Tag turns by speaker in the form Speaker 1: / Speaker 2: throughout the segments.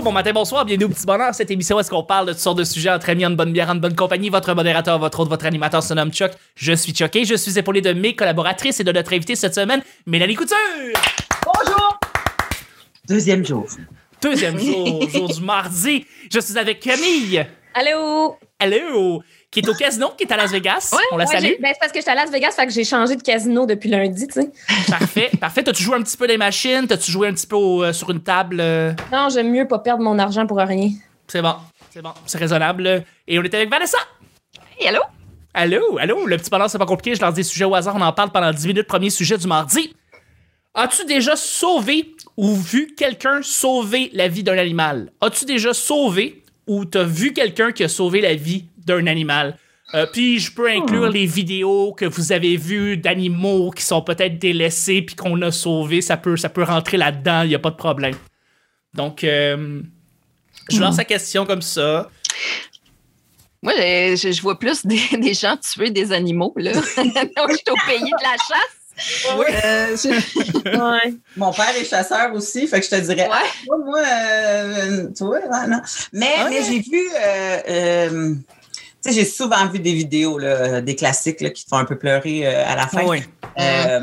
Speaker 1: bonjour, bon matin, bonsoir, bienvenue au Petit Bonheur. Cette émission où est-ce qu'on parle de toutes sortes de sujets entre amis, en bonne bière, en bonne compagnie. Votre modérateur, votre autre, votre animateur se nomme Chuck. Je suis Chuck et je suis épaulé de mes collaboratrices et de notre invité cette semaine, Mélanie Couture.
Speaker 2: Bonjour! Deuxième jour.
Speaker 1: Deuxième jour, jour du mardi. Je suis avec Camille.
Speaker 3: Allô?
Speaker 1: Allô? Qui est au casino, qui est à Las Vegas. On la
Speaker 3: Ouais,
Speaker 1: salue.
Speaker 3: Ben, c'est parce que j'étais à Las Vegas, fait que j'ai changé de casino depuis lundi, tu sais.
Speaker 1: Parfait, parfait. T'as-tu joué un petit peu des machines? T'as-tu joué un petit peu au- euh, sur une table? euh?
Speaker 3: Non, j'aime mieux pas perdre mon argent pour rien.
Speaker 1: C'est bon, c'est bon, c'est raisonnable. Et on est avec Vanessa.
Speaker 4: Hey, allô?
Speaker 1: Allô, allô, le petit bonheur, c'est pas compliqué. Je lance des sujets au hasard, on en parle pendant 10 minutes. Premier sujet du mardi. As-tu déjà sauvé ou vu quelqu'un sauver la vie d'un animal? As-tu déjà sauvé ou t'as vu quelqu'un qui a sauvé la vie d'un animal? Euh, puis je peux inclure les vidéos que vous avez vues d'animaux qui sont peut-être délaissés puis qu'on a sauvés. Ça peut, ça peut rentrer là-dedans, il n'y a pas de problème. Donc, euh, je lance la question comme ça.
Speaker 4: Moi, je, vois plus des, des gens tuer des animaux, là. Donc, je suis au pays de la chasse.
Speaker 2: Oui.
Speaker 4: Euh, je-
Speaker 3: Ouais.
Speaker 2: Mon père est chasseur aussi, fait que je te dirais,
Speaker 4: Ouais.
Speaker 2: ah, moi, euh, toi, ouais, non. Mais,
Speaker 1: Ouais.
Speaker 2: mais j'ai vu, euh, euh, sais, j'ai souvent vu des vidéos, là, des classiques là, qui te font un peu pleurer euh, à la fin.
Speaker 1: Oui.
Speaker 2: Euh,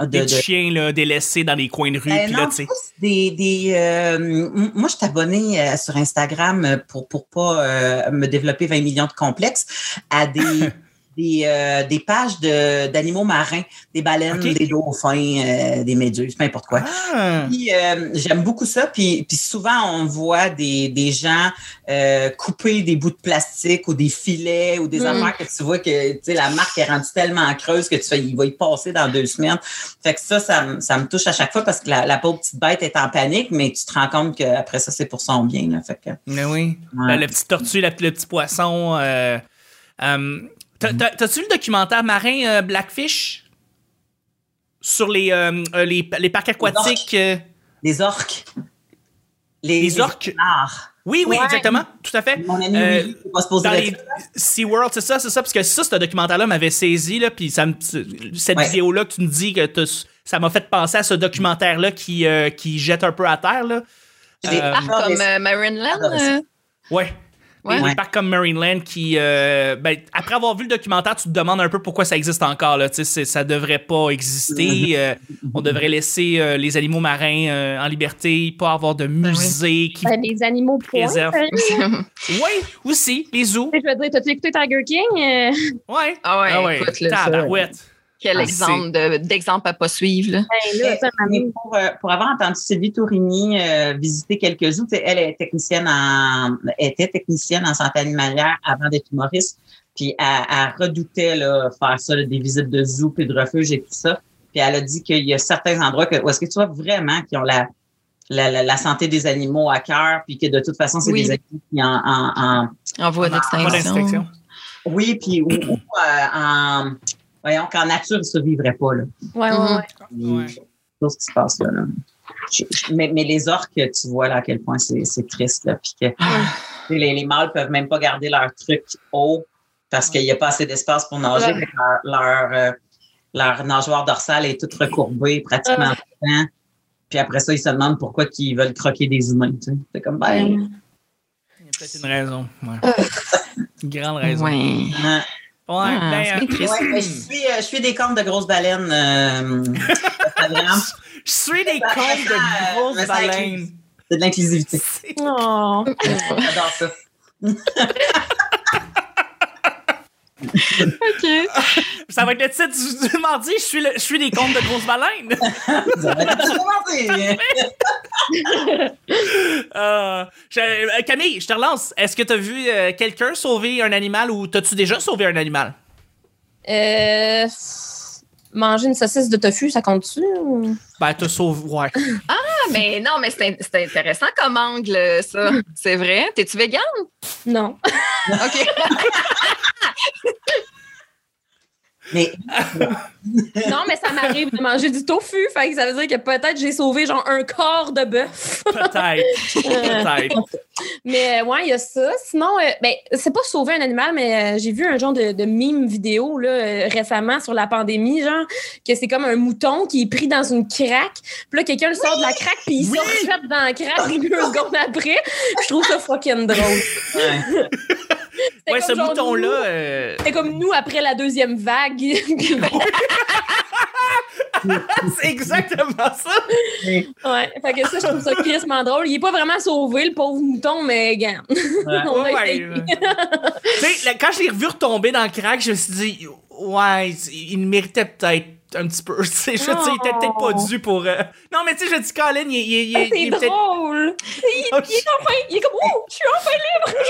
Speaker 2: de,
Speaker 1: Des
Speaker 2: de-
Speaker 1: chiens là, délaissés dans les coins de rue.
Speaker 2: Ben
Speaker 1: là,
Speaker 2: plus des, des euh, moi, je suis abonnée euh, sur Instagram pour pour pas me développer 20 millions de complexes à des des, euh, des pages de d'animaux marins, des baleines, des dauphins, euh, des méduses, peu importe quoi.
Speaker 1: Ah.
Speaker 2: Puis, euh, j'aime beaucoup ça. Puis, puis souvent, on voit des, des gens couper des bouts de plastique ou des filets ou des
Speaker 3: Mm.
Speaker 2: affaires que tu vois que tu sais, la marque est rendue tellement creuse que tu fais, il va y passer dans deux semaines. Fait que ça, ça, me- ça me touche à chaque fois parce que la, la pauvre petite bête est en panique, mais tu te rends compte qu'après ça, c'est pour son bien. Là. Fait que,
Speaker 1: Mais oui.
Speaker 2: Ouais.
Speaker 1: Le, le petit tortue, la- le petit poisson. Euh, euh, t'as- T'as-tu vu le documentaire marin euh, Blackfish? Sur les, euh, euh, les, les parcs aquatiques.
Speaker 2: les orques. Les,
Speaker 1: Les orques? Oui, oui,
Speaker 3: Ouais.
Speaker 1: exactement. Tout à fait.
Speaker 2: Mon ami,
Speaker 1: Euh,
Speaker 2: oui, se poser
Speaker 1: Dans
Speaker 2: la
Speaker 1: les. SeaWorld, c'est ça, c'est ça, parce que ça, ce documentaire-là m'avait saisi, là, puis ça cette
Speaker 2: Ouais.
Speaker 1: vidéo-là que tu me dis que ça m'a fait penser à ce documentaire-là qui, euh, qui jette un peu à terre, là. Euh,
Speaker 4: Ah,
Speaker 2: adoré
Speaker 4: comme euh, Marineland. Euh,
Speaker 1: Ouais.
Speaker 4: Ouais.
Speaker 1: Des, parcs comme Marineland qui, euh, ben, après avoir vu le documentaire, tu te demandes un peu pourquoi ça existe encore. Là. Tu sais, c'est- ça devrait pas exister. Euh, on devrait laisser euh, les animaux marins euh, en liberté, pas avoir de musée qui.
Speaker 3: Ben, les animaux.
Speaker 1: Préserve.
Speaker 3: hein.
Speaker 1: Oui, aussi, les zoos.
Speaker 3: Je veux dire, t'as-tu écouté Tiger King? Euh,
Speaker 1: Ouais.
Speaker 4: Ah ouais, écoute,
Speaker 1: Tabarouette.
Speaker 4: Quel
Speaker 1: Ah,
Speaker 4: exemple de- d'exemple à pas suivre, là.
Speaker 3: ben, là,
Speaker 2: Mais pour, euh, pour avoir entendu Sylvie Tourigny euh, visiter quelques zoos, elle est technicienne en, était technicienne en santé animalière avant d'être humoriste, puis elle, elle redoutait là, faire ça, là, des visites de zoo puis de refuge et tout ça. Puis elle a dit qu'il y a certains endroits que, où est-ce que tu vois vraiment qui ont la, la, la, la santé des animaux à cœur, puis que de toute façon, c'est
Speaker 4: Oui.
Speaker 2: des animaux qui en, en, en
Speaker 4: En voie d'extinction.
Speaker 2: oui, puis ou, ou, euh, en voyons qu'en nature, ils ne survivraient pas là.
Speaker 3: Ouais, ouais,
Speaker 4: Mhm.
Speaker 3: ouais.
Speaker 1: Ouais.
Speaker 2: tout ce qui se passe là. là. Je- je- mais, mais les orques, tu vois là à quel point c'est c'est triste. Là, puis que,
Speaker 4: Ah.
Speaker 2: les, les mâles peuvent même pas garder leur truc haut parce qu'il n'y a pas assez d'espace pour nager. Leur, leur, euh, leur nageoire dorsale est toute recourbée pratiquement
Speaker 3: Ouais.
Speaker 2: tout le temps. Puis après ça, ils se demandent pourquoi ils veulent croquer des humains. tu sais. C'est comme, ben.
Speaker 1: Il y a peut-être une raison. Ouais. Une grande raison. Ouais,
Speaker 4: Ouais. Ah,
Speaker 1: ben, euh.
Speaker 2: Ouais, mais je suis, euh, je suis des cornes de grosses baleines. euh,
Speaker 1: je suis des
Speaker 2: ça,
Speaker 1: de grosses baleines.
Speaker 2: c'est de l'inclusivité.
Speaker 3: Oh.
Speaker 2: J'adore ça.
Speaker 4: OK.
Speaker 1: Ça va être le titre du, du mardi. Je suis, le- je suis des comptes de grosses baleines.
Speaker 2: Ça va être.
Speaker 1: Euh, je- euh, Camille, je te relance. Est-ce que tu as vu euh, quelqu'un sauver un animal ou t'as-tu déjà sauvé un animal?
Speaker 3: Euh, manger une saucisse de tofu, ça compte-tu? ou-
Speaker 1: Ben, t'as sauvé. Ouais.
Speaker 4: Ah, mais non, mais c'est in- c'est intéressant comme angle, ça. C'est vrai? T'es-tu vegan?
Speaker 3: Non.
Speaker 4: OK.
Speaker 2: Mais
Speaker 3: Non, mais ça m'arrive de manger du tofu. Fait que ça veut dire que peut-être j'ai sauvé genre un corps de bœuf.
Speaker 1: Peut-être. Peut-être.
Speaker 3: Mais euh, ouais, il y a ça. Sinon, euh, ben, c'est pas sauver un animal, mais euh, j'ai vu un genre de, de mime vidéo là, euh, récemment sur la pandémie, genre, que c'est comme un mouton qui est pris dans une craque. Puis là, quelqu'un le sort de la craque, puis il
Speaker 1: Oui!
Speaker 3: se refait dans la craque deux secondes après. Je trouve ça fucking drôle.
Speaker 2: ouais.
Speaker 1: Ouais,
Speaker 3: comme
Speaker 1: ce
Speaker 3: nous-
Speaker 1: euh,
Speaker 3: C'était comme nous après la deuxième vague.
Speaker 1: c'est exactement ça.
Speaker 3: ouais. Fait que ça, je trouve ça crissement drôle. Il est pas vraiment sauvé, le pauvre mouton, mais gars. On a
Speaker 1: Ouais, quand je l'ai revu retomber dans le crack, je me suis dit, ouais, il méritait peut-être un petit peu. Je il était peut-être pas dû pour. euh, Non, mais tu sais, je dis, Colin, il, il, il, il,
Speaker 3: Ah,
Speaker 1: est peut-être.
Speaker 3: drôle. Il,
Speaker 1: Oh,
Speaker 3: il est enfin, il est comme, oh, je suis enfin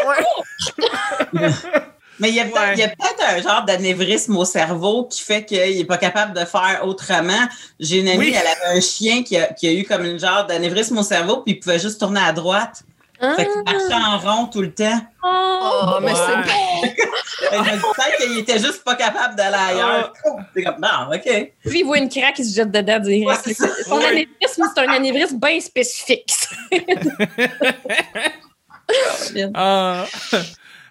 Speaker 3: libre.
Speaker 1: Ouais.
Speaker 2: Mais il y a peut-être
Speaker 1: Ouais.
Speaker 2: il y a peut-être un genre d'anévrisme au cerveau qui fait qu'il n'est pas capable de faire autrement. J'ai une amie,
Speaker 1: Oui.
Speaker 2: elle avait un chien qui a, qui a eu comme une genre d'anévrisme au cerveau, puis il pouvait juste tourner à droite. Fait qu'il marchait en rond tout le temps.
Speaker 3: Oh,
Speaker 4: Oh, mais c'est
Speaker 2: m'a dit peut-être qu'il était juste pas capable d'aller ailleurs. C'est comme, non, OK.
Speaker 3: Lui, il voit une craque, il se jette dedans direct.
Speaker 2: Ouais, c'est ça.
Speaker 3: Son
Speaker 1: Ouais.
Speaker 3: anévrisme, c'est un anévrisme bien spécifique.
Speaker 1: Ah. Euh,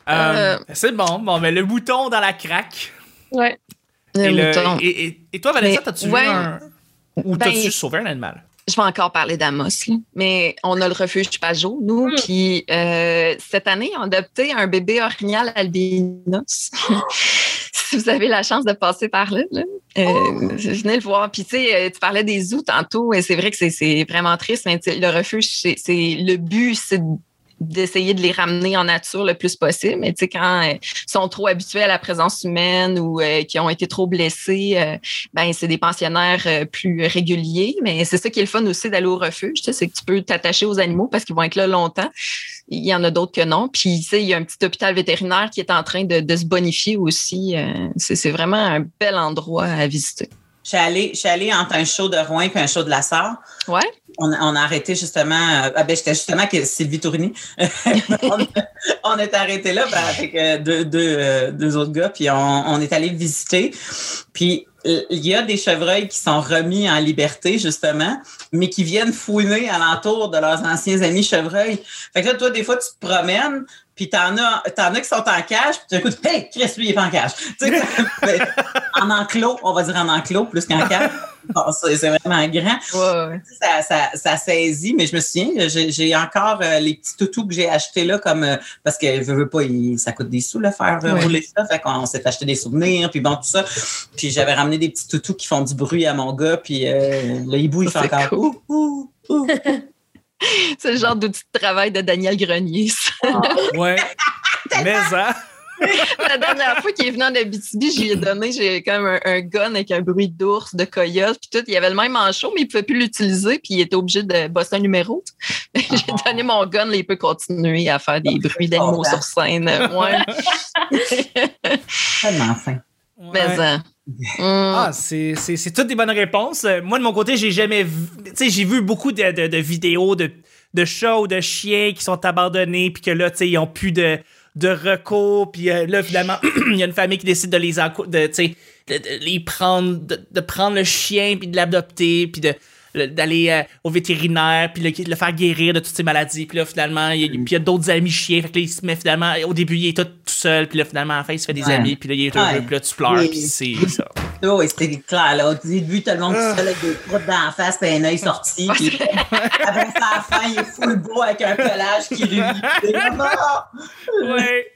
Speaker 4: Euh.
Speaker 1: C'est bon. Bon, mais le bouton dans la craque.
Speaker 3: ouais.
Speaker 4: le
Speaker 1: et, le-
Speaker 4: mouton.
Speaker 1: et, et- et toi, Vanessa, t'as-tu
Speaker 4: ouais.
Speaker 1: vu un. Ou
Speaker 4: Ben,
Speaker 1: t'as-tu sauvé un animal?
Speaker 4: Je vais encore parler d'Amos, mais on a le refuge Pajot, nous,
Speaker 3: Mm.
Speaker 4: puis euh, cette année, on a adopté un bébé orignal albinos. si vous avez la chance de passer par là, là euh, venez le voir. Puis tu sais, euh, tu parlais des zoos tantôt, et c'est vrai que c'est- vraiment triste, mais le refuge, c'est c'est- le but, c'est d'essayer de les ramener en nature le plus possible. Mais tu sais, quand euh, ils sont trop habitués à la présence humaine ou euh, qui ont été trop blessés, euh, ben c'est des pensionnaires plus réguliers. Mais c'est ça qui est le fun aussi d'aller au refuge, tu sais, c'est que tu peux t'attacher aux animaux parce qu'ils vont être là longtemps. Il y en a d'autres que non. Puis tu sais, il y a un petit hôpital vétérinaire qui est en train de, de se bonifier aussi. C'est c'est vraiment un bel endroit à visiter.
Speaker 2: Je suis allée, je suis allée entre un show de Rouen et un show de la Sarre.
Speaker 4: Ouais.
Speaker 2: On, a- on a arrêté justement. euh, ah ben, j'étais justement avec Sylvie Tourini. on, on est arrêté là ben, avec euh, deux, deux, euh, deux autres gars, puis on, on est allé visiter. Puis il y a des chevreuils qui sont remis en liberté, justement, mais qui viennent fouiner alentour de leurs anciens amis chevreuils. Fait que là, toi, des fois, tu te promènes, puis t'en as, t'en as qui sont en cage, puis tu écoutes, hey, Chris, lui, il est pas en cage. Tu sais, ben, en enclos, on va dire en enclos plus qu'en cage. Bon, c'est c'est vraiment grand
Speaker 4: Ouais, ouais.
Speaker 2: ça, ça, ça saisit, mais je me souviens, j'ai j'ai encore euh, les petits toutous que j'ai achetés là, comme euh, parce que je veux pas, il- ça coûte des sous le faire euh,
Speaker 4: Ouais.
Speaker 2: rouler ça. Fait qu'on s'est acheté des souvenirs, puis bon, tout ça. Puis j'avais ramené des petits toutous qui font du bruit à mon gars, puis euh, le hibou, il fait encore ouh, ouh, ouh.
Speaker 4: C'est le genre d'outil de travail de Daniel Grenier. ça.
Speaker 1: Ouais. mais hein?
Speaker 4: La dernière fois qu'il est venu en Abitibi, je lui ai donné j'ai comme un, un gun avec un bruit d'ours, de coyote, puis tout. Il avait le même manchot, mais il pouvait plus l'utiliser, puis il était obligé de bosser un numéro. j'ai
Speaker 2: Ah.
Speaker 4: donné mon gun, là, il peut continuer à faire des bruits d'animaux sur scène. Ouais,
Speaker 2: Tellement fin.
Speaker 4: mais
Speaker 1: Ouais.
Speaker 4: hein. Hum.
Speaker 1: Ah, c'est, toutes des bonnes réponses. Euh, Moi, de mon côté, j'ai jamais vu. Tu j'ai vu beaucoup de, de, vidéos de, de chats ou de chiens qui sont abandonnés, puis que là, tu sais, ils ont plus de, de recours, puis euh, là, finalement, il y a une famille qui décide de les, de, de, prendre, de, de prendre le chien, puis de l'adopter, puis de d'aller euh, au vétérinaire puis le, le faire guérir de toutes ces maladies puis là finalement il y a, puis il y a d'autres amis chiens fait que là il se met finalement au début il est tout, tout seul puis là finalement à la fin il se fait des
Speaker 2: Ouais.
Speaker 1: amis puis là il est heureux
Speaker 2: Ouais.
Speaker 1: puis là tu pleures
Speaker 2: Oui.
Speaker 1: puis c'est ça
Speaker 2: Oh, oui, c'était clair, là. Au début, tout le monde tout seul avec des croûtes dans la face, puis un œil sorti. Puis après ça, à la fin, il est full beau avec un pelage qui lui. Ah!
Speaker 1: ouais.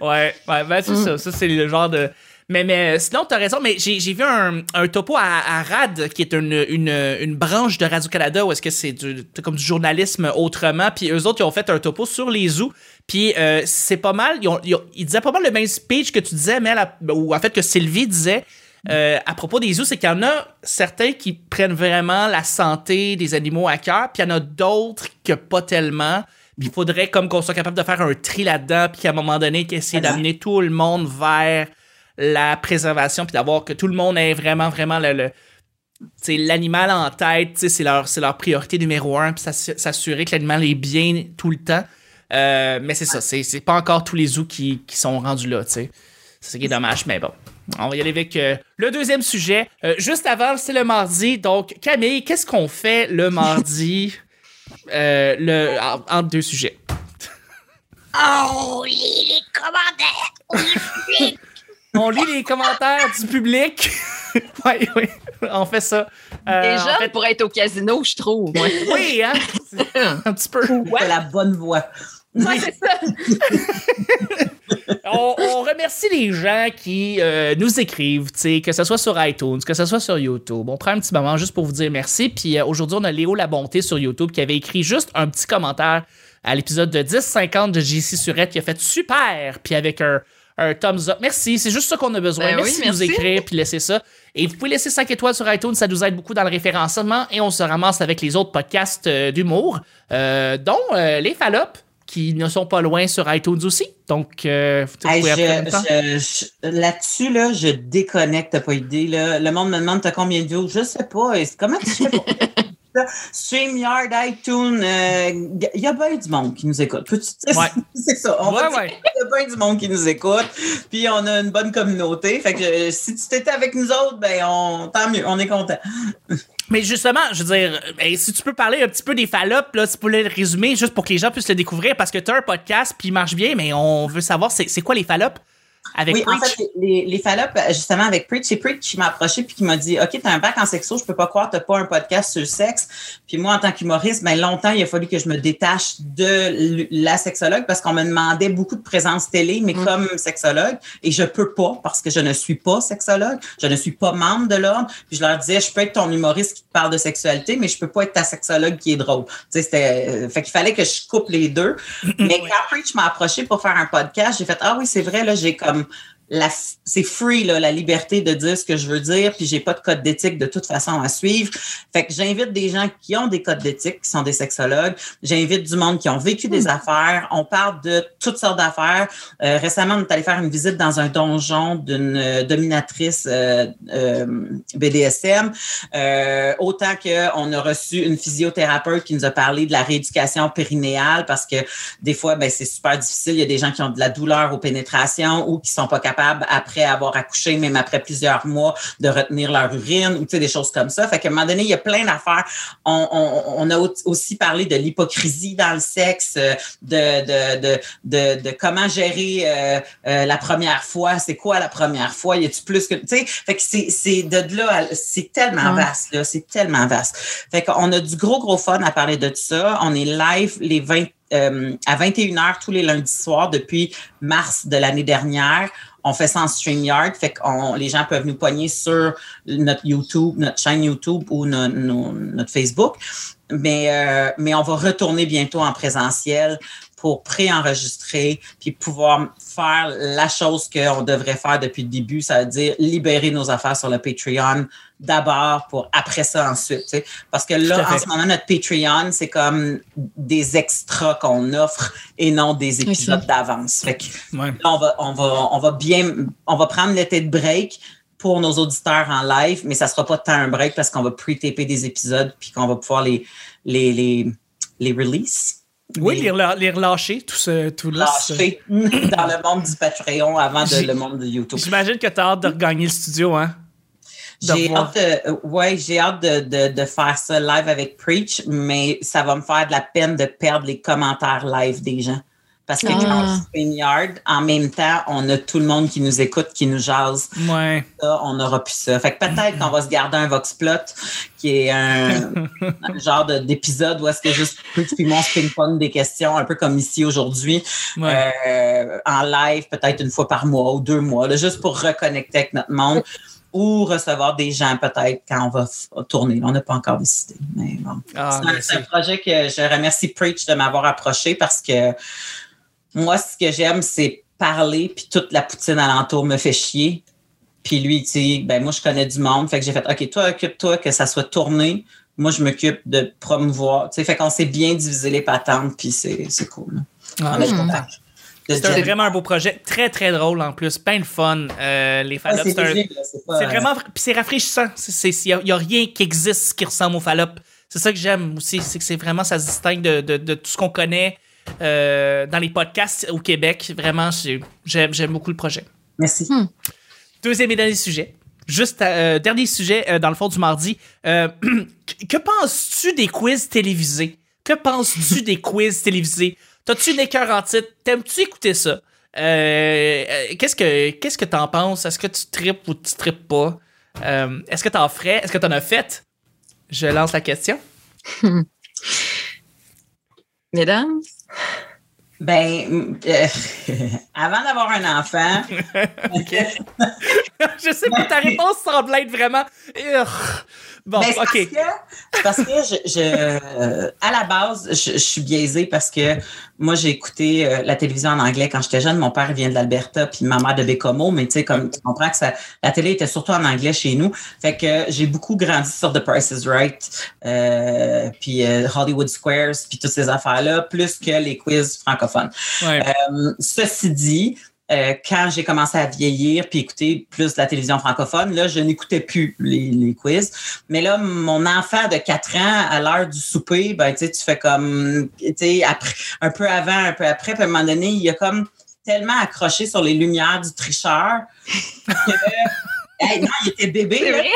Speaker 1: ouais, ben c'est ça. Ça, c'est le genre de. Mais, mais euh, sinon, t'as raison, mais j'ai j'ai vu un, un topo à, à RAD, qui est une, une, une branche de Radio-Canada, où est-ce que c'est du, comme du journalisme autrement. Puis eux autres, ils ont fait un topo sur les zoos. Puis euh, c'est pas mal, ils, ont- ils ont- ils disaient pas mal le même speech que tu disais, mais ou en fait que Sylvie disait. euh, à propos des zoos, c'est qu'il y en a certains qui prennent vraiment la santé des animaux à cœur, puis il y en a d'autres que pas tellement. Il faudrait comme qu'on soit capable de faire un tri là-dedans, puis qu'à un moment donné, qu'essayer d'amener tout le monde vers la préservation, puis d'avoir que tout le monde ait vraiment, vraiment le, l'animal en tête, c'est leur, c'est leur priorité numéro un, puis s'assu- s'assurer que l'animal est bien tout le temps. Euh, mais c'est ça, c'est, c'est pas encore tous les zoos qui, qui sont rendus là, tu sais. C'est ça qui est dommage, mais bon. On va y aller avec euh, le deuxième sujet. Euh, juste avant, c'est le mardi. Donc, Camille, qu'est-ce qu'on fait le mardi euh, le, en- entre deux sujets?
Speaker 5: Oh, les commentaires.
Speaker 1: On lit les commentaires du public. oui, oui, on fait ça. Euh,
Speaker 4: Déjà,
Speaker 1: en fait-
Speaker 4: pour être au casino, je trouve.
Speaker 1: oui, hein? Un petit peu.
Speaker 2: C'est la bonne voie.
Speaker 3: Ouais, c'est ça.
Speaker 1: on, on remercie les gens qui euh, nous écrivent, tu sais, que ce soit sur iTunes, que ce soit sur YouTube. On prend un petit moment juste pour vous dire merci. Puis euh, aujourd'hui, on a Léo La Bonté sur YouTube qui avait écrit juste un petit commentaire à l'épisode de 10-50 de JC Surette qui a fait super, puis avec un, un thumbs up. Merci, c'est juste ça qu'on a besoin.
Speaker 4: Ben oui,
Speaker 1: merci de nous écrire puis laisser ça. Et vous pouvez laisser 5 étoiles sur iTunes, ça nous aide beaucoup dans le référencement et on se ramasse avec les autres podcasts euh, d'humour, euh, dont euh, les Fallops qui ne sont pas loin sur iTunes aussi. Donc, euh, vous
Speaker 2: Hey,
Speaker 1: pouvez après en même
Speaker 2: je-
Speaker 1: temps.
Speaker 2: je- je- Là-dessus, là, je déconnecte, t'as pas idée. Là. Le monde me demande t'as combien de views? Je sais pas. Comment tu fais pour? StreamYard, iTunes, il y a bien du monde qui nous écoute.
Speaker 1: Ouais.
Speaker 2: C'est ça. On
Speaker 1: Ouais, ouais.
Speaker 2: qu'il y a bien du monde qui nous écoute. Puis on a une bonne communauté. Fait que euh, si tu t'étais avec nous autres, ben on, tant mieux, on est content.
Speaker 1: Mais justement, je veux dire, ben, si tu peux parler un petit peu des fallops, là, si tu peux le résumer, juste pour que les gens puissent le découvrir, parce que tu as un podcast, puis il marche bien, mais on veut savoir, c'est c'est quoi les fallops? Avec
Speaker 2: Oui, en fait, les, les fallops, euh, justement, avec Preach, c'est Preach qui m'a approché puis qui m'a dit OK, t'as un bac en sexo, je peux pas croire, t'as pas un podcast sur le sexe. Puis moi, en tant qu'humoriste, ben, longtemps, il a fallu que je me détache de la sexologue parce qu'on me demandait beaucoup de présence télé, mais comme sexologue, et je peux pas parce que je ne suis pas sexologue, je ne suis pas membre de l'ordre. Puis je leur disais, je peux être ton humoriste qui te parle de sexualité, mais je peux pas être ta sexologue qui est drôle. Tu sais, c'était, euh, fait qu'il fallait que je coupe les deux. mais quand Preach m'a approché pour faire un podcast, j'ai fait, ah oui, c'est vrai, là, j'ai comme, la, c'est free, là, la liberté de dire ce que je veux dire, puis j'ai pas de code d'éthique de toute façon à suivre. Fait que j'invite des gens qui ont des codes d'éthique, qui sont des sexologues. J'invite du monde qui ont vécu des affaires. On parle de toutes sortes d'affaires. Euh, récemment, on est allé faire une visite dans un donjon d'une euh, dominatrice euh, euh, BDSM. Euh, autant qu'on a reçu une physiothérapeute qui nous a parlé de la rééducation périnéale parce que des fois, ben, c'est super difficile. Il y a des gens qui ont de la douleur aux pénétrations ou qui sont pas capables, après avoir accouché, même après plusieurs mois, de retenir leur urine ou tu sais, des choses comme ça. Fait qu'à un moment donné, il y a plein d'affaires. On, on, on a au- aussi parlé de l'hypocrisie dans le sexe, euh, de, de, de, de, de comment gérer euh, euh, la première fois. C'est quoi la première fois? Y a-tu plus que. Tu sais, fait que c'est de là, c'est tellement
Speaker 4: Ouais.
Speaker 2: vaste, là. C'est tellement vaste. Fait qu'on a du gros, gros fun à parler de tout ça. On est live les 20, euh, à 21h tous les lundis soirs depuis mars de l'année dernière. On fait ça en StreamYard, fait que les gens peuvent nous pogner sur notre YouTube, notre chaîne YouTube ou no- no- notre Facebook. Mais, euh, mais on va retourner bientôt en présentiel pour préenregistrer puis pouvoir faire la chose qu'on devrait faire depuis le début, ça veut dire libérer nos affaires sur le Patreon d'abord pour après ça ensuite. tu sais. Parce que là, en ce moment, notre Patreon, c'est comme des extras qu'on offre et non des épisodes d'avance. Fait que
Speaker 1: Ouais.
Speaker 2: Là, on va, on va, on va bien, on va prendre l'été de break pour nos auditeurs en live, mais ça sera pas tant un break parce qu'on va pre-taper des épisodes puis qu'on va pouvoir les, les, les, les release.
Speaker 1: Oui, les, relâcher, tout, ce, tout
Speaker 2: lâcher dans le monde du Patreon avant de, le monde de YouTube.
Speaker 1: J'imagine que tu as hâte de regagner le studio, hein?
Speaker 2: J'ai hâte, de, ouais, j'ai hâte de, de, de faire ça live avec Preach, mais ça va me faire de la peine de perdre les commentaires live des gens. Parce que
Speaker 4: Ah.
Speaker 2: quand StreamYard, en même temps, on a tout le monde qui nous écoute, qui nous jase.
Speaker 1: Ouais.
Speaker 2: ça, on n'aura plus ça. Fait que peut-être qu'on va se garder un Voxplot qui est un, un genre de- d'épisode où est-ce que juste puis moi on se ping-pong des questions, un peu comme ici aujourd'hui,
Speaker 1: Ouais.
Speaker 2: euh, en live, peut-être une fois par mois ou deux mois, là, juste pour reconnecter avec notre monde ou recevoir des gens peut-être quand on va tourner. On n'a pas encore décidé. Mais bon.
Speaker 1: Ah,
Speaker 2: C'est un- projet que je remercie Preach de m'avoir approché parce que moi, ce que j'aime, c'est parler, puis toute la poutine alentour me fait chier. Puis lui, tu sais, ben moi, je connais du monde. Fait que j'ai fait, OK, toi, occupe-toi que ça soit tourné. Moi, je m'occupe de promouvoir. Tu sais, fait qu'on s'est bien divisé les patentes, puis c'est c'est cool. là.
Speaker 1: Ah, C'est vraiment un beau projet, très très drôle en plus, plein de fun. Euh, les
Speaker 2: Ouais,
Speaker 1: fallops,
Speaker 2: c'est
Speaker 1: c'est un-
Speaker 2: c'est
Speaker 1: vraiment, puis c'est rafraîchissant. Il n'y a, rien qui existe qui ressemble au fallope. C'est ça que j'aime aussi, c'est que c'est vraiment, ça se distingue de, de- de tout ce qu'on connaît euh, dans les podcasts au Québec. Vraiment, j'aime beaucoup le projet.
Speaker 2: Merci.
Speaker 1: Deuxième et dernier sujet. Juste, euh, dernier sujet euh, dans le fond du mardi. Euh, que penses-tu des quiz télévisés? Que penses-tu des quiz télévisés? T'as-tu une écœur en titre? T'aimes-tu écouter ça? Euh, qu'est-ce que qu'est-ce que t'en penses? Est-ce que tu tripes ou tu tripes pas? Euh, est-ce que t'en ferais? Est-ce que t'en as fait? Je lance la question.
Speaker 4: Mesdames,
Speaker 2: Ben, euh, avant d'avoir un enfant,
Speaker 1: je sais pas, ta réponse semble être vraiment. Bon,
Speaker 2: Ben,
Speaker 1: ok.
Speaker 2: Parce que, parce que je, je, euh, à la base, je, je suis biaisée parce que moi, j'ai écouté euh, la télévision en anglais quand j'étais jeune. Mon père vient de l'Alberta, puis ma mère de Bécomo, mais tu sais, comme tu comprends que ça, la télé était surtout en anglais chez nous. Fait que j'ai beaucoup grandi sur The Price is Right, euh, puis euh, Hollywood Squares, puis toutes ces affaires-là, plus que les quiz francophones.
Speaker 1: Ouais.
Speaker 2: Euh, ceci dit, euh, quand j'ai commencé à vieillir puis écouter plus de la télévision francophone, là, je n'écoutais plus les, les quiz. Mais là, mon enfant de 4 ans, à l'heure du souper, ben, tu sais, tu fais comme, tu sais, après, un peu avant, un peu après, puis à un moment donné, il a comme tellement accroché sur les lumières du tricheur que, hey, non, il était bébé?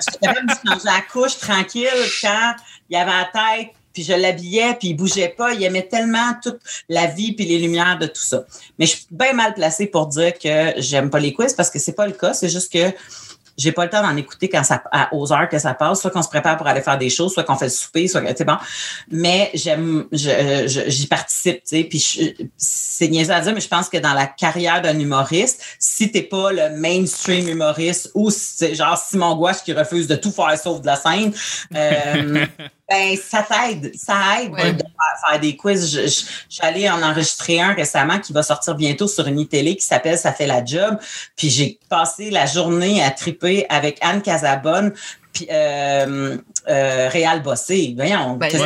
Speaker 2: J'étais capable de changer la couche tranquille quand il avait la tête, puis je l'habillais, puis il bougeait pas. Il aimait tellement toute la vie puis les lumières de tout ça. Mais je suis bien mal placée pour dire que j'aime pas les quiz parce que c'est pas le cas. C'est juste que j'ai pas le temps d'en écouter quand ça, à, aux heures que ça passe, soit qu'on se prépare pour aller faire des choses, soit qu'on fait le souper, soit que, tu bon. Mais j'aime, j'y participe, tu sais, puis c'est niaiseux à dire, mais je pense que dans la carrière d'un humoriste, si t'es pas le mainstream humoriste ou si c'est genre Simon Gouache qui refuse de tout faire sauf de la scène, euh, ben, ça t'aide, ça aide
Speaker 4: Ouais.
Speaker 2: de faire, faire des quiz. Je, je, j'allais en enregistrer un récemment qui va sortir bientôt sur une télé qui s'appelle Ça fait la job. Puis j'ai passé la journée à triper avec Anne Casabonne puis euh, euh, Réal Bossé. Voyons.
Speaker 4: Ben sais.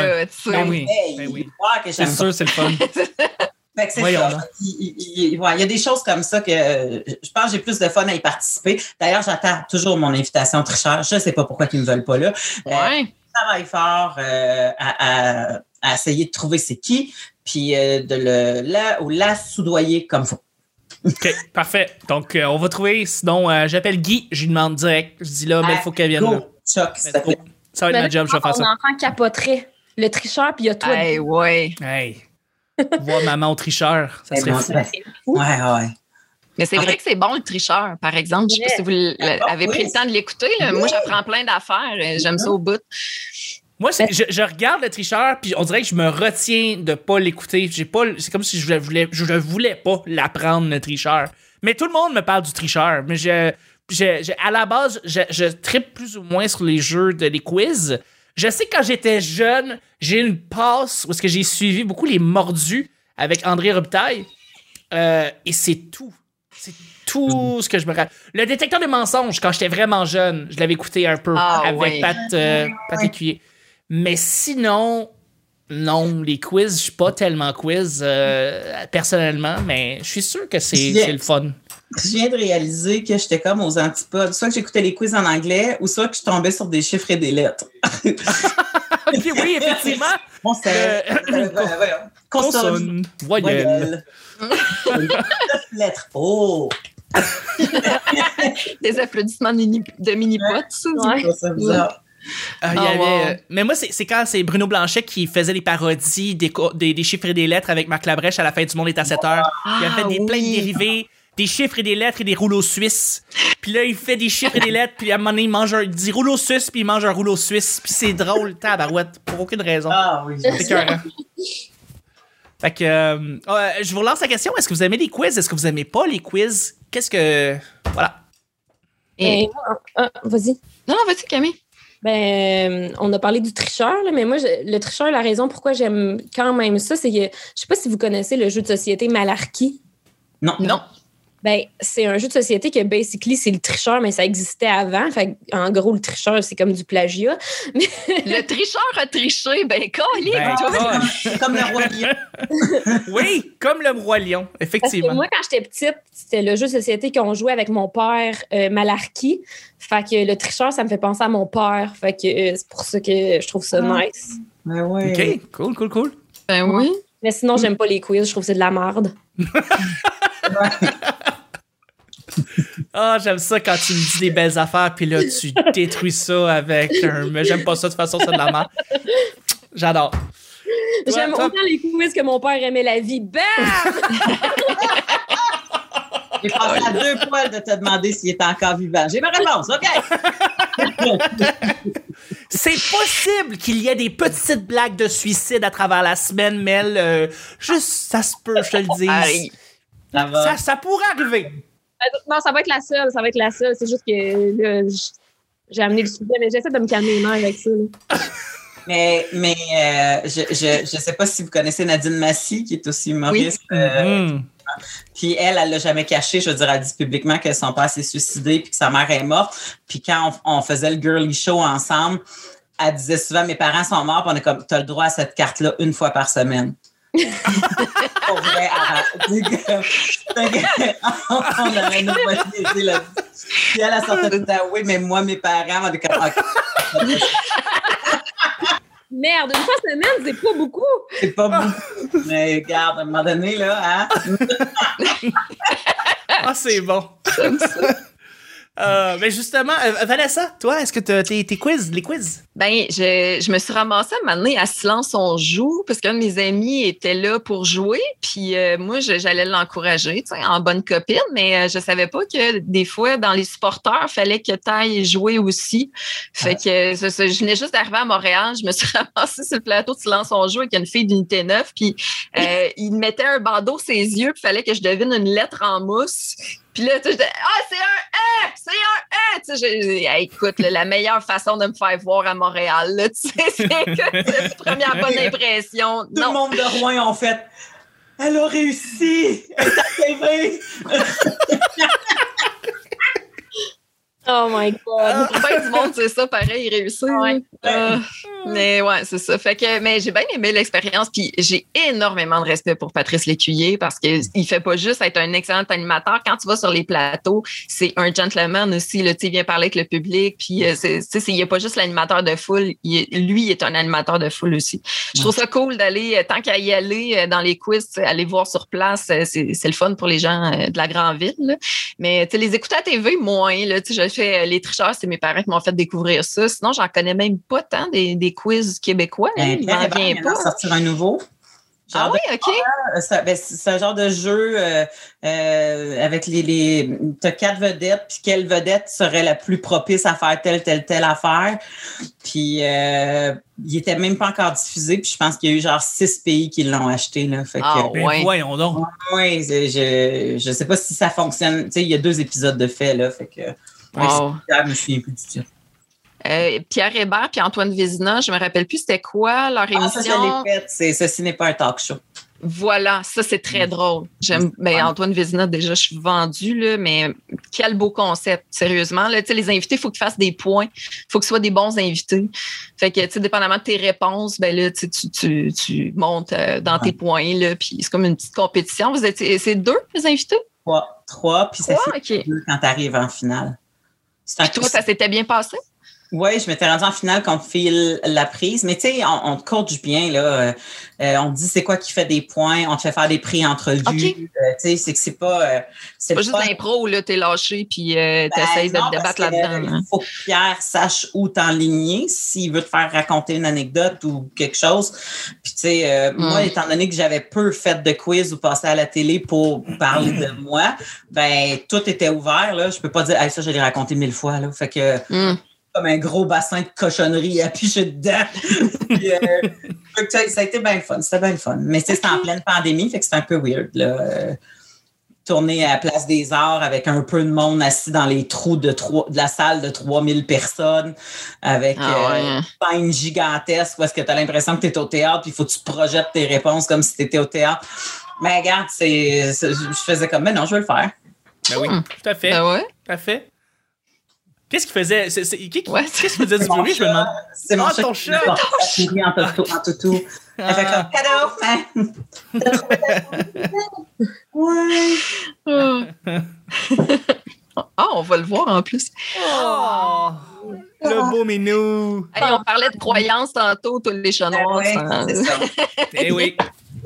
Speaker 1: Ben oui, ben oui. C'est sûr, c'est le fun.
Speaker 2: fait que c'est
Speaker 1: Voyons
Speaker 2: ça.
Speaker 1: là.
Speaker 2: Il, il- il- ouais, il y a des choses comme ça que euh, je pense que j'ai plus de fun à y participer. D'ailleurs, j'attends toujours mon invitation tricheur. Je ne sais pas pourquoi ils ne me veulent pas là. Euh,
Speaker 4: Ouais.
Speaker 2: Je travaille fort euh, à, à- à essayer de trouver c'est qui, puis euh, de le la ou la soudoyer comme faut.
Speaker 1: OK, parfait. Donc, euh, on va trouver. Sinon, euh, j'appelle Guy, je lui demande direct. Je dis là, mais il faut qu'elle vienne. là.
Speaker 2: Go, Chuck, s'il te
Speaker 1: Let's go.
Speaker 2: plaît.
Speaker 1: Ça va être
Speaker 3: Mais
Speaker 1: ma job, je vais faire
Speaker 3: Mon
Speaker 1: ça.
Speaker 3: enfant capoterait. Le tricheur, puis il y a toi.
Speaker 4: Hey, ouais.
Speaker 1: Hey. Voir maman au tricheur, ça
Speaker 2: Eh
Speaker 1: serait
Speaker 2: bon,
Speaker 1: fou.
Speaker 2: Ouais, ouais.
Speaker 4: Mais c'est vrai
Speaker 2: fait-
Speaker 4: que c'est bon le tricheur, par exemple. Je sais pas si vous avez pris le temps de l'écouter. Moi, j'apprends plein d'affaires. euh, J'aime ça au bout.
Speaker 1: Moi, c'est- je, je regarde le tricheur, puis on dirait que je me retiens de pas l'écouter. J'ai pas, c'est comme si je voulais, je ne voulais pas l'apprendre le tricheur. Mais tout le monde me parle du tricheur. Mais je, je- je- à la base, je, je tripe plus ou moins sur les jeux de les quiz. Je sais que quand j'étais jeune, j'ai eu une passe où est-ce que j'ai suivi beaucoup les mordus avec André Robitaille. Euh, et c'est tout. C'est tout ce que je me rappelle. Le détecteur de mensonges, quand j'étais vraiment jeune, je l'avais écouté un peu
Speaker 4: Ah,
Speaker 1: avec
Speaker 4: ouais.
Speaker 1: Pat, euh, Pat Écuyer. Mais sinon, non, les quiz, je suis pas tellement quiz euh, personnellement, mais je suis sûr que c'est le fun.
Speaker 2: Je viens de réaliser que j'étais comme aux antipodes. Soit que j'écoutais les quiz en anglais ou soit que je tombais sur des chiffres et des lettres.
Speaker 1: ok, oui, effectivement.
Speaker 2: Bon, c'est.
Speaker 1: Euh,
Speaker 2: euh. Consonne,
Speaker 1: voyelle.
Speaker 2: Lettres. Oh!
Speaker 4: Des applaudissements de mini- de mini-potes, ça.
Speaker 3: Ouais.
Speaker 2: Ça, ça bizarre.
Speaker 1: Ah, il y avait,
Speaker 4: wow.
Speaker 1: euh, mais moi, c'est quand c'est Bruno Blanchet qui faisait des parodies des, co- des, des chiffres et des lettres avec Marc Labrèche à la fin du monde est à 7 heures. il a fait des,
Speaker 4: Ah,
Speaker 1: plein de
Speaker 4: oui.
Speaker 1: dérivés, des chiffres et des lettres et des rouleaux suisses. Puis là, il fait des chiffres et des lettres, puis à un moment donné, il mange un, il dit rouleau suisse, puis il mange un rouleau suisse. Puis c'est drôle, tabarouette, pour aucune raison.
Speaker 2: Ah oui.
Speaker 1: C'est. Fait que, euh, euh, je vous relance la question. Est-ce que vous aimez les quiz? Est-ce que vous aimez pas les quiz? Qu'est-ce que. Voilà.
Speaker 3: Et moi, ah, vas-y.
Speaker 4: Non, non, vas-y, Camille.
Speaker 3: Ben, euh, on a parlé du tricheur, là, mais moi, je- le tricheur, la raison pourquoi j'aime quand même ça, c'est que je sais pas si vous connaissez le jeu de société Malarkey.
Speaker 2: Non.
Speaker 1: Non.
Speaker 3: Ben, c'est un jeu de société que basically c'est le tricheur, mais ça existait avant. Fait que, en gros, le tricheur, c'est comme du plagiat.
Speaker 4: Le tricheur a triché. Ben, calique,
Speaker 1: Ben,
Speaker 4: toi.
Speaker 2: C'est comme le roi lion.
Speaker 1: oui, comme le roi lion,
Speaker 3: Parce que
Speaker 1: effectivement.
Speaker 3: moi, quand j'étais petite, c'était le jeu de société qu'on jouait avec mon père, euh, Malarkey. Fait que le tricheur, ça me fait penser à mon père. Fait que euh, c'est pour ça que je trouve ça
Speaker 2: Ah.
Speaker 3: nice.
Speaker 2: Ouais, ouais.
Speaker 1: OK, cool, cool, cool.
Speaker 4: Ben oui.
Speaker 3: Mais sinon, j'aime pas les quiz. Je trouve que c'est de la merde.
Speaker 1: Ah, j'aime ça quand tu me dis des belles affaires, puis là, tu détruis ça avec un. Mais j'aime pas ça, de toute façon, c'est de la merde. J'adore.
Speaker 3: J'aime autant les quiz que mon père aimait la vie. Bam!
Speaker 2: J'ai passé à deux poils de te demander s'il était encore vivant. J'ai ma réponse, OK?
Speaker 1: C'est possible qu'il y ait des petites blagues de suicide à travers la semaine, Mel. euh, juste, ça se peut, je te le dis.
Speaker 2: Ça
Speaker 1: pourrait arriver.
Speaker 3: Non, ça va être la seule. Ça va être la seule. C'est juste que j'ai amené le sujet, mais j'essaie de me calmer les nerfs avec ça. là.
Speaker 2: Mais, mais euh, je, je, je sais pas si vous connaissez Nadine Massy, qui est aussi humoriste. euh,
Speaker 1: Mhm.
Speaker 2: Puis elle, elle l'a jamais caché. Je veux dire, elle dit publiquement que son père s'est suicidé puis que sa mère est morte. Puis quand on, on faisait le girly show ensemble, elle disait souvent mes parents sont morts. Puis on est comme, t'as le droit à cette carte-là une fois par semaine. Pour vrai, arrête. Que- on aurait une bonne idée là. Puis elle, elle sortait tout le temps, oui, mais moi, mes parents, on est comme, OK,
Speaker 3: Merde, une fois semaine, c'est pas beaucoup.
Speaker 2: c'est pas beaucoup. Mais regarde, à un moment donné, là, hein?
Speaker 1: Ah, c'est bon. Euh, mais justement, euh, Vanessa, toi, est-ce que tes, tes quiz, les quiz?
Speaker 4: Ben, je, me suis ramassée à donné à Silence on joue parce qu'un de mes amis était là pour jouer. Puis euh, moi, j'allais l'encourager, en bonne copine, mais euh, je savais pas que des fois, dans les supporters, fallait que tu ailles jouer aussi. Fait que ça, je venais juste d'arriver à Montréal, je me suis ramassée sur le plateau de Silence on joue avec une fille d'unité 9. Puis euh, il mettait un bandeau ses yeux, puis fallait que je devine une lettre en mousse. Puis là, j'étais, ah, c'est un E! C'est un E! Tu sais, écoute, là, la meilleure façon de me faire voir à Montréal, là, tu sais, c'est que première bonne impression.
Speaker 2: Tout le monde de Rouen ont fait. Elle a réussi! Elle arrivée!
Speaker 3: Oh my God.
Speaker 4: ben du monde, c'est ça, pareil, réussir.
Speaker 3: Ouais.
Speaker 4: Euh, mais ouais, c'est ça. Fait que, mais j'ai bien aimé l'expérience, puis j'ai énormément de respect pour Patrice Lécuyer parce qu'il fait pas juste être un excellent animateur. Quand tu vas sur les plateaux, c'est un gentleman aussi. Là, il vient parler avec le public, puis euh, c'est, tu sais, c'est- il a pas juste l'animateur de foule, il est- lui il est un animateur de foule aussi. Je trouve ça cool d'aller, euh, tant qu'à y aller euh, dans les quiz, aller voir sur place, c'est, le fun pour les gens de la grande ville. là. Mais tu sais, les écouter à TV, moins. Là, tu sais, je fais euh, les tricheurs, c'est mes parents qui m'ont fait découvrir ça. Sinon, j'en connais même pas tant des, des quiz québécois.
Speaker 2: Ben,
Speaker 4: Il m'en vient pas.
Speaker 2: sortir un nouveau.
Speaker 4: Ah
Speaker 2: Genre
Speaker 4: oui, OK.
Speaker 2: de- ça- ben, c'est un genre de jeu euh, euh, avec les. les T'as quatre vedettes, puis quelle vedette serait la plus propice à faire telle, telle, telle affaire. Puis euh, il était même pas encore diffusé, puis je pense qu'il y a eu genre six pays qui l'ont acheté. Là, fait
Speaker 4: Ah,
Speaker 2: que,
Speaker 1: Ben
Speaker 4: Ouais.
Speaker 1: voyons donc.
Speaker 2: ouais, je, je sais pas si ça fonctionne. Tu sais, il y a deux épisodes de fait, là. Fait que. Ouais,
Speaker 4: Wow.
Speaker 2: c'est- je me souviens plus du titre.
Speaker 4: Euh, Pierre Hébert puis Antoine Vézina, je me rappelle plus c'était quoi leur
Speaker 2: Ah,
Speaker 4: émission.
Speaker 2: ça. C'est- Ceci n'est pas un talk show.
Speaker 4: Voilà, ça c'est très drôle. J'aime ben,
Speaker 2: Ouais.
Speaker 4: Antoine Vézina, déjà, je suis vendue, là, mais quel beau concept, sérieusement. Là, les invités, il faut qu'ils fassent des points. Il faut que ce soit des bons invités. Fait que, dépendamment de tes réponses, ben là, tu, tu, tu, montes euh, dans tes points, là, puis c'est comme une petite compétition. Vous êtes, c'est deux, les invités?
Speaker 2: Trois, trois puis ça fait deux quand tu arrives en finale.
Speaker 4: Puis toi, ça s'était bien passé?
Speaker 2: Oui, je m'étais rendue en finale contre Phil la prise. Mais tu sais, on, on te coach bien, là. Euh, euh, on te dit c'est quoi qui fait des points, on te fait faire des prix entrevues.
Speaker 4: OK.
Speaker 2: Euh, tu sais, c'est que c'est pas. euh, c'est
Speaker 4: Pas juste l'impro, là, t'es lâché, puis euh,
Speaker 2: Ben,
Speaker 4: t'essayes de te débattre là-dedans. hein.
Speaker 2: Il faut que Pierre sache où t'enligner s'il veut te faire raconter une anecdote ou quelque chose. Puis, tu sais, euh, moi, étant donné que j'avais peu fait de quiz ou passé à la télé pour parler de moi, ben, tout était ouvert, là. Je peux pas dire, Hey, ça, je l'ai raconté mille fois, là. Fait que,
Speaker 4: Hum.
Speaker 2: Comme un gros bassin de cochonneries à picher dedans. Puis, euh, ça, a été bien le fun. C'était bien le fun. Mais c'était en pleine pandémie, fait que c'était un peu weird. Là. Euh, tourner à la Place des Arts avec un peu de monde assis dans les trous de, trois, de la salle de 3000 personnes, avec
Speaker 4: Ah ouais.
Speaker 2: euh, une scène gigantesque parce que tu as l'impression que tu es au théâtre, puis il faut que tu projettes tes réponses comme si tu étais au théâtre. Mais regarde, c'est, je faisais comme, mais non, je vais le faire.
Speaker 1: Ben oui,
Speaker 4: Hmm.
Speaker 1: tout à fait.
Speaker 4: Ben ouais.
Speaker 1: Tout à fait. Qu'est-ce qu'il faisait? C'est- c'est- qui- qui-
Speaker 4: Ouais.
Speaker 1: Qu'est-ce qu'il faisait du bruit, je me demande?
Speaker 2: C'est mon
Speaker 1: Ah,
Speaker 2: chat
Speaker 1: ton chat!
Speaker 2: en toutou. En toutou. Elle fait comme cadeau, hein? Ouais.
Speaker 4: Ah, on va le voir en plus.
Speaker 1: Oh! Le beau minou!
Speaker 4: Hey, on parlait de croyances tantôt, tous les chats noirs. Ça.
Speaker 1: Eh oui,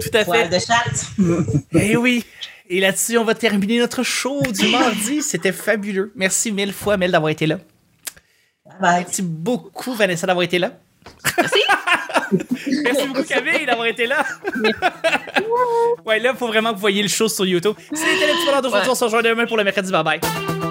Speaker 1: tout à
Speaker 2: Poil
Speaker 1: fait.
Speaker 2: de chatte.
Speaker 1: Eh oui. Et là-dessus, on va terminer notre show du mardi. C'était fabuleux. Merci mille fois, Mel, d'avoir été là.
Speaker 2: Bye.
Speaker 1: Merci beaucoup, Vanessa, d'avoir été là.
Speaker 4: Merci.
Speaker 1: Merci beaucoup, Camille, d'avoir été là. ouais, là, il faut vraiment que vous voyez le show sur YouTube. C'était le petit bonheur d'aujourd'hui.
Speaker 4: Ouais.
Speaker 1: On se rejoint demain pour le mercredi. Bye bye.